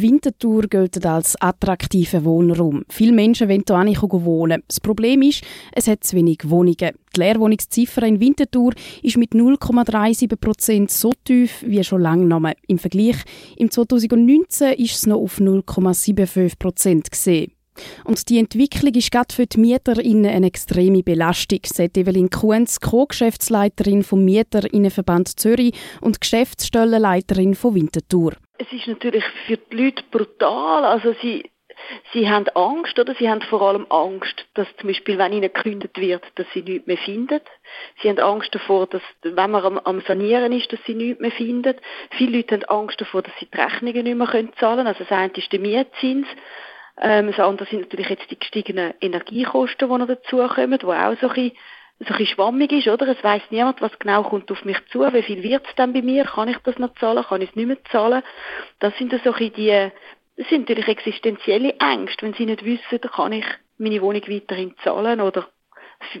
Winterthur gilt als attraktiver Wohnraum. Viele Menschen wollen hier wohnen. Das Problem ist, es hat zu wenig Wohnungen. Die Leerwohnungsziffer in Winterthur ist mit 0,37 Prozent so tief wie schon lange mehr. Im Vergleich, im 2019 ist es noch auf 0,75 Prozent gesehen. Und die Entwicklung ist gerade für die MieterInnen eine extreme Belastung, sagt Evelyn Kuhns, Co-Geschäftsleiterin vom Mieterinnenverband Zürich und Geschäftsstellenleiterin von Winterthur. Es ist natürlich für die Leute brutal. Also sie, sie haben Angst, oder? Sie haben vor allem Angst, dass zum Beispiel, wenn ihnen gekündigt wird, dass sie nichts mehr finden. Sie haben Angst davor, dass, wenn man am, am Sanieren ist, dass sie nichts mehr finden. Viele Leute haben Angst davor, dass sie die Rechnungen nicht mehr zahlen können. Also das eine ist der Mietzins. Ähm, das andere sind natürlich jetzt die gestiegenen Energiekosten, die noch dazukommen, die auch so ein bisschen, so ein schwammig ist, oder? Es weiss niemand, was genau kommt auf mich zu, wie viel wird es denn bei mir, kann ich das noch zahlen, kann ich es nicht mehr zahlen. Das sind so ein die, das sind natürlich existenzielle Ängste, wenn sie nicht wissen, kann ich meine Wohnung weiterhin zahlen? Oder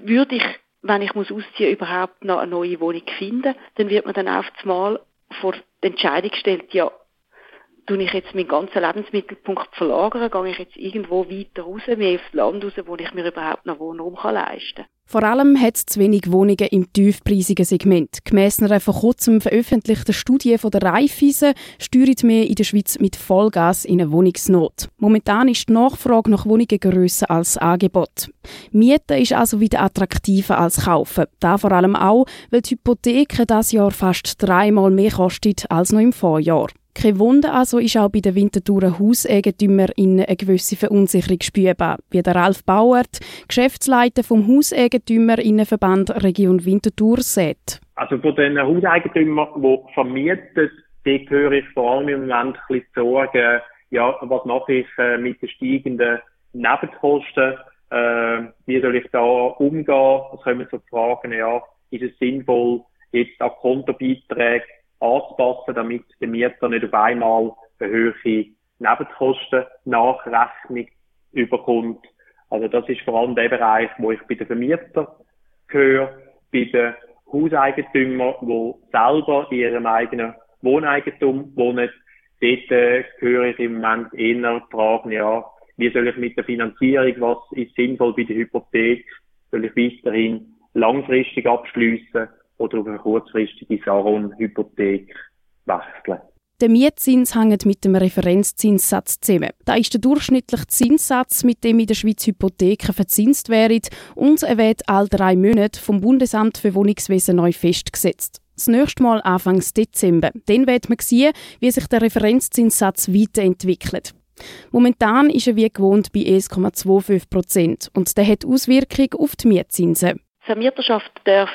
würde ich, wenn ich muss ausziehen, überhaupt noch eine neue Wohnung finden, dann wird man dann auf einmal vor die Entscheidung gestellt, ja, tue ich jetzt meinen ganzen Lebensmittelpunkt verlagern, gehe ich jetzt irgendwo weiter raus, mehr aufs Land raus, wo ich mir überhaupt noch Wohnraum leisten kann. Vor allem hat es zu wenig Wohnungen im tiefpreisigen Segment. Gemäss einer vor kurzem veröffentlichten Studie von der Raiffeisen steuert mehr in der Schweiz mit Vollgas in eine Wohnungsnot. Momentan ist die Nachfrage nach Wohnungen grösser als Angebot. Mieten ist also wieder attraktiver als Kaufen. Da vor allem auch, weil die Hypotheken das Jahr fast dreimal mehr kostet als noch im Vorjahr. Kein Wunder. Also ist auch bei den Winterthurer Hauseigentümern eine gewisse Verunsicherung spürbar, wie der Ralf Bauert, Geschäftsleiter vom Hauseigentümerinnenverband Region Winterthur, sagt. Also von den Hauseigentümern, die vermieten, die höre ich vor allem im Moment ein bisschen Sorgen, ja, was mache ich äh, mit den steigenden Nebenkosten, äh, wie soll ich da umgehen, es kommen so Fragen, ja, ist es sinnvoll, jetzt auch Kontobeiträge anzupassen, damit der Mieter nicht auf einmal eine höhere Nebenkosten-Nachrechnung überkommt. Also das ist vor allem der Bereich, wo ich bei den Vermietern gehöre, bei den Hauseigentümern, die selber in ihrem eigenen Wohneigentum wohnen. Dort äh, höre ich im Moment eher Fragen, ja, wie soll ich mit der Finanzierung, was ist sinnvoll bei der Hypothek, soll ich weiterhin langfristig abschliessen oder auf eine kurzfristige Saron-Hypothek wechseln. Der Mietzins hängt mit dem Referenzzinssatz zusammen. Da ist der durchschnittliche Zinssatz, mit dem in der Schweiz Hypotheken verzinst werden und er wird all drei Monate vom Bundesamt für Wohnungswesen neu festgesetzt. Das nächste Mal Anfang Dezember. Dann wird man sehen, wie sich der Referenzzinssatz weiterentwickelt. Momentan ist er wie gewohnt bei 1,25 Prozent und der hat Auswirkungen auf die Mietzinsen. Die Vermieterschaft darf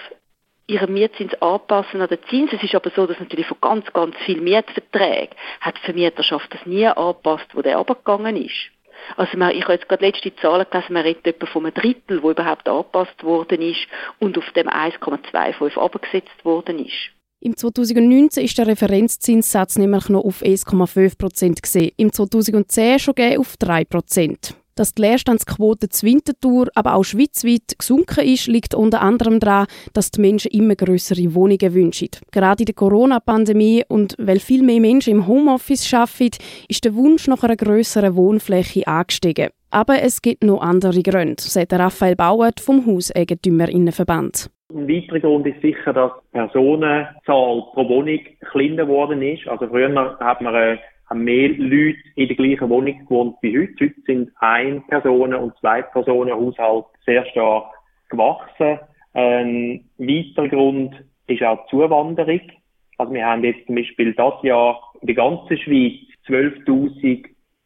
ihren Mietzins anpassen an den Zins. Es ist aber so, dass natürlich von ganz, ganz vielen Mietverträgen hat die Vermieterschaft das nie angepasst, wo der abgegangen ist. Also man, ich habe jetzt gerade letzte Zahlen gelesen, man redet etwa von einem Drittel, wo überhaupt angepasst worden ist und auf dem 1,25 abgesetzt worden ist. Im 2019 ist der Referenzzinssatz nämlich noch auf 1,5 Prozent gesehen, im 2010 schon auf 3 Prozent. Dass die Leerstandsquote zur Winterthur, aber auch schweizweit gesunken ist, liegt unter anderem daran, dass die Menschen immer größere Wohnungen wünschen. Gerade in der Corona-Pandemie und weil viel mehr Menschen im Homeoffice arbeiten, ist der Wunsch nach einer größeren Wohnfläche angestiegen. Aber es gibt noch andere Gründe, sagt Raphael Bauert vom Hauseigentümerinnenverband. Ein weiterer Grund ist sicher, dass die Personenzahl pro Wohnung kleiner geworden ist. Also früher hat man äh, haben mehr Leute in der gleichen Wohnung gewohnt wie heute. Heute sind ein Personen- und zwei Personen Haushalt sehr stark gewachsen. Ein weiterer Grund ist auch die Zuwanderung. Also wir haben jetzt zum Beispiel das Jahr in der ganzen Schweiz 12.000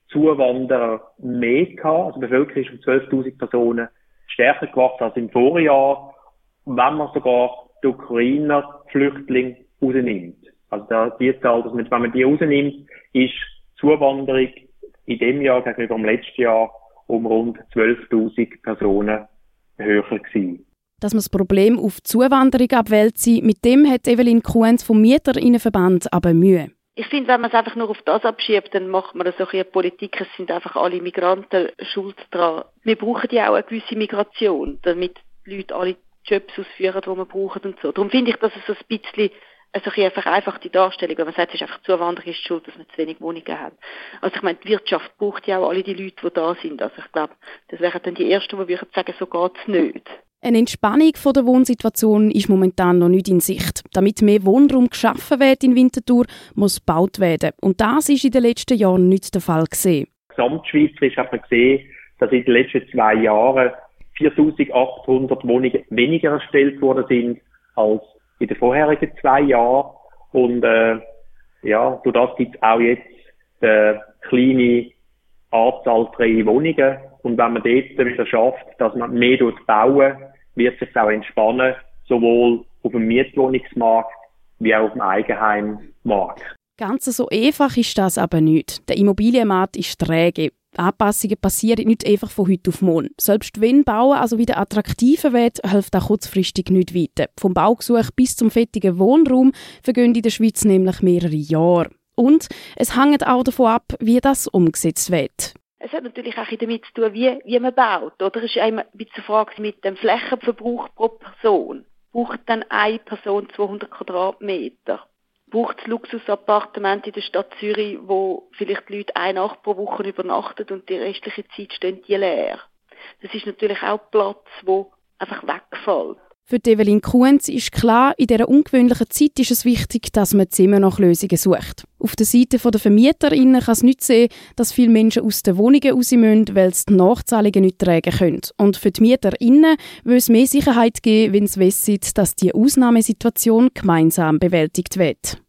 Zuwanderer mehr gehabt. Also die Bevölkerung ist um 12.000 Personen stärker gewachsen als im Vorjahr, wenn man sogar die Ukrainer-Flüchtlinge rausnimmt. Also da, die Zahl, dass man, wenn man die rausnimmt, ist Zuwanderung in dem Jahr gegenüber dem letzten Jahr um rund 12.000 Personen höher gewesen. Dass man das Problem auf Zuwanderung abwälzt, mit dem hat Evelyn Kuhns vom Mieterinnenverband aber Mühe. Ich finde, wenn man es einfach nur auf das abschiebt, dann macht man so eine Politik, es sind einfach alle Migranten schuld dran. Wir brauchen ja auch eine gewisse Migration, damit die Leute alle Jobs ausführen, die wir brauchen und so. Darum finde ich, dass es so ein bisschen also eine vereinfachte Darstellung, wenn man sagt, es ist einfach Zuwanderung ist schuld, dass wir zu wenig Wohnungen haben. Also ich meine, die Wirtschaft braucht ja auch alle die Leute, die da sind. Also ich glaube, das wären dann die Ersten, die würden sagen, so geht's nicht. Eine Entspannung von der Wohnsituation ist momentan noch nicht in Sicht. Damit mehr Wohnraum geschaffen wird in Winterthur, muss gebaut werden. Und das ist in den letzten Jahren nicht der Fall gesehen. Gesamtschweizerisch hat man gesehen, dass in den letzten zwei Jahren 4.800 Wohnungen weniger erstellt worden sind als in den vorherigen zwei Jahren. Und äh, ja, durch das gibt es auch jetzt eine kleine Anzahl freie Wohnungen. Und wenn man dort wieder schafft, dass man mehr bauen, wird sich auch entspannen, sowohl auf dem Mietwohnungsmarkt wie auch auf dem Eigenheimmarkt. Ganz so einfach ist das aber nicht. Der Immobilienmarkt ist träge. Anpassungen passieren nicht einfach von heute auf morgen. Selbst wenn Bauen also wieder attraktiver wird, hilft auch kurzfristig nicht weiter. Vom Baugesuch bis zum fertigen Wohnraum vergehen in der Schweiz nämlich mehrere Jahre. Und es hängt auch davon ab, wie das umgesetzt wird. Es hat natürlich auch damit zu tun, wie, wie man baut. Oder es ist immer ein bisschen Frage mit dem Flächenverbrauch pro Person. Braucht dann eine Person 200 Quadratmeter? Braucht es Luxusappartement in der Stadt Zürich, wo vielleicht die Leute eine Nacht pro Woche übernachten und die restliche Zeit stehen die leer? Das ist natürlich auch Platz, wo einfach wegfällt. Für Evelyn Kuhns ist klar, in dieser ungewöhnlichen Zeit ist es wichtig, dass man immer nach Lösungen sucht. Auf der Seite der VermieterInnen kann es nicht sehen, dass viele Menschen aus den Wohnungen raus müssen, weil sie die Nachzahlungen nicht tragen können. Und für die MieterInnen will es mehr Sicherheit geben, wenn sie wissen, dass die Ausnahmesituation gemeinsam bewältigt wird.